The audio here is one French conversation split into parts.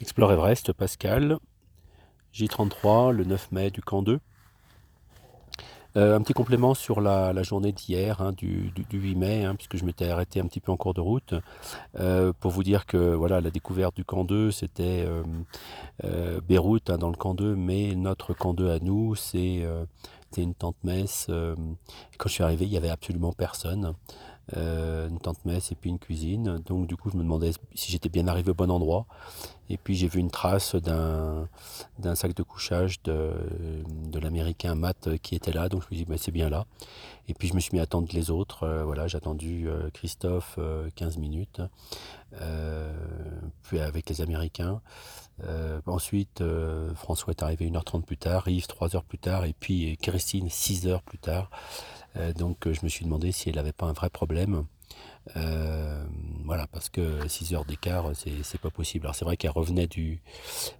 Explore Everest, Pascal, J33, le 9 mai du camp 2. Euh, un petit complément sur la, journée d'hier, hein, du, 8 mai, hein, puisque je m'étais arrêté un petit peu en cours de route, euh, pour vous dire que voilà, la découverte du camp 2, c'était euh, Beyrouth hein, dans le camp 2, mais notre camp 2 à nous, c'est une tente messe. quand je suis arrivé, il n'y avait absolument personne. Euh, une tente messe et puis une cuisine. Donc du coup, je me demandais si j'étais bien arrivé au bon endroit. Et puis j'ai vu une trace d'un, sac de couchage de, de l'américain Matt qui était là. Donc je me suis dit, bah, c'est bien là. Et puis je me suis mis à attendre les autres. Euh, voilà, j'ai attendu euh, Christophe 15 minutes. Avec les Américains. ensuite, François est arrivé 1h30 plus tard, Yves 3 heures plus tard, et puis Christine 6 heures plus tard. Euh, donc euh, je me suis demandé si elle n'avait pas un vrai problème. Euh, voilà, parce que 6 heures d'écart, c'est pas possible. Alors c'est vrai qu'elle revenait du,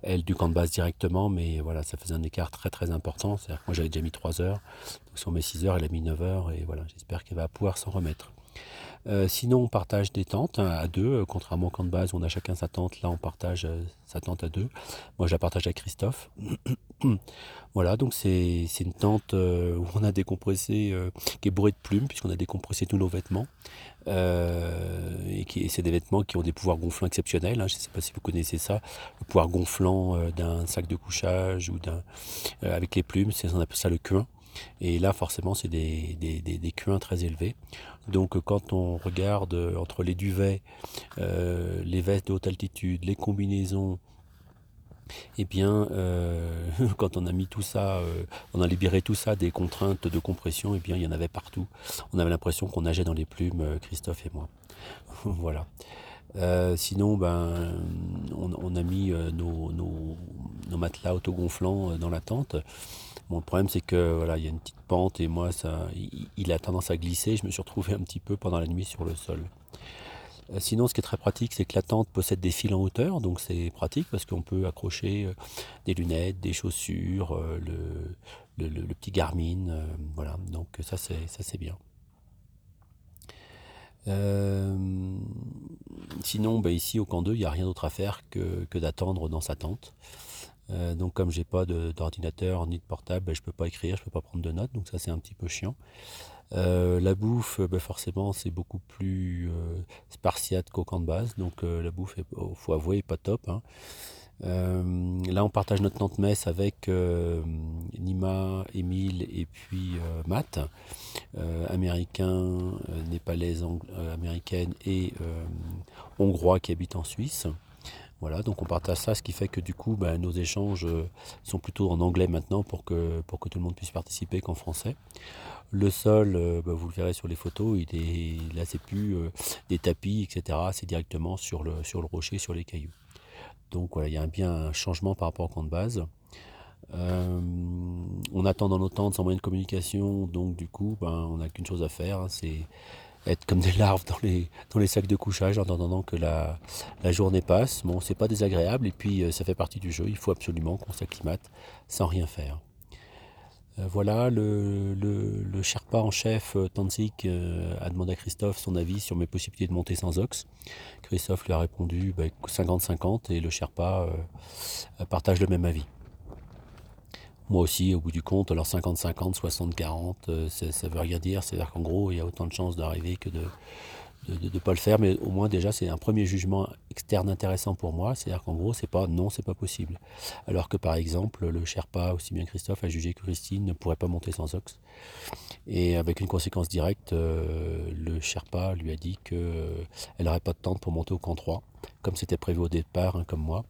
elle, du camp de base directement, mais voilà, ça faisait un écart très très important. C'est-à-dire moi j'avais déjà mis 3 heures, donc sur mes 6 heures, elle a mis 9 heures, et voilà, j'espère qu'elle va pouvoir s'en remettre. Euh, sinon, on partage des tentes hein, à deux, euh, contrairement au camp de base on a chacun sa tente. Là, on partage euh, sa tente à deux. Moi, je la partage avec Christophe. voilà, donc c'est une tente où on a décompressé, qui est bourrée de plumes, puisqu'on a décompressé tous nos vêtements. et c'est des vêtements qui ont des pouvoirs gonflants exceptionnels. Hein. Je ne sais pas si vous connaissez ça, le pouvoir gonflant d'un sac de couchage ou d'un avec les plumes, on appelle ça le cuin. Et là, forcément, c'est des, des, des, cuins très élevés. Donc, quand on regarde euh, entre les duvets, euh, les vestes de haute altitude, les combinaisons, eh bien, euh, quand on a mis tout ça, on a libéré tout ça des contraintes de compression, eh bien, il y en avait partout. On avait l'impression qu'on nageait dans les plumes, Christophe et moi. voilà. sinon, ben, on, a mis nos, nos, nos matelas autogonflants dans la tente. Le problème, c'est que voilà, il y a une petite pente et moi, il, a tendance à glisser. Je me suis retrouvé un petit peu pendant la nuit sur le sol. Euh, sinon, ce qui est très pratique, c'est que la tente possède des fils en hauteur, donc c'est pratique parce qu'on peut accrocher euh, des lunettes, des chaussures, euh, le, petit Garmin, voilà. Donc ça, c'est ça, c'est bien. sinon, bah, ici au camp 2, il n'y a rien d'autre à faire que d'attendre dans sa tente. Euh, donc comme j'ai pas d'ordinateur ni de portable, ben, je peux pas écrire, je peux pas prendre de notes, donc ça c'est un petit peu chiant. Euh, la bouffe, ben, forcément c'est beaucoup plus euh, spartiate qu'au camp de base, donc la bouffe, il oh, faut avouer, est pas top. Hein. là on partage notre tente messe avec Nima, Émile et puis Matt, américain, népalais, américaine et hongrois qui habitent en Suisse. Voilà, donc on partage ça, ce qui fait que du coup, ben, nos échanges euh, sont plutôt en anglais maintenant pour que, pour que tout le monde puisse participer qu'en français. Le sol, euh, ben, vous le verrez sur les photos, il est, là c'est plus euh, des tapis, etc. C'est directement sur le, sur le rocher, sur les cailloux. Donc voilà, il y a bien un changement par rapport au camp de base. on attend dans nos tentes sans moyen de communication, donc du coup, ben, on n'a qu'une chose à faire, hein, c'est être comme des larves dans les, sacs de couchage en attendant que la, journée passe. Bon, c'est pas désagréable et puis euh, ça fait partie du jeu. Il faut absolument qu'on s'acclimate sans rien faire. Euh, voilà, le, le, Sherpa en chef, euh, Tanzik, a demandé à Christophe son avis sur mes possibilités de monter sans ox. Christophe lui a répondu 50-50 bah, et le Sherpa partage le même avis. Moi aussi, au bout du compte, alors 50-50, 60-40, ça veut rien dire. C'est-à-dire qu'en gros, il y a autant de chances d'arriver que de ne pas le faire, mais au moins déjà c'est un premier jugement externe intéressant pour moi, c'est-à-dire qu'en gros c'est pas non, c'est pas possible. Alors que par exemple le Sherpa, aussi bien Christophe, a jugé que Christine ne pourrait pas monter sans ox. Et avec une conséquence directe, euh, le Sherpa lui a dit qu'elle euh, n'aurait pas de temps pour monter au camp 3, comme c'était prévu au départ, hein, comme moi.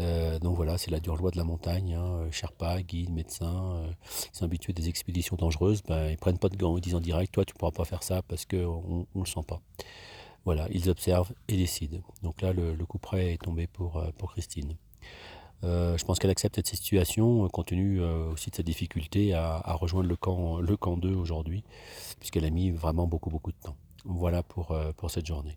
Euh, donc voilà, c'est la dure loi de la montagne. Hein. Euh, Sherpa, guide, médecin, euh, ils sont habitués à des expéditions dangereuses. Ben, ils prennent pas de gants, ils disent en direct, toi tu pourras pas faire ça parce qu'on ne le sent pas. Voilà, ils observent et décident. Donc là, le, coup près est tombé pour, pour Christine. je pense qu'elle accepte cette situation compte tenu aussi de sa difficulté à, rejoindre le camp, le camp 2 aujourd'hui, puisqu'elle a mis vraiment beaucoup beaucoup de temps. Voilà pour, pour cette journée.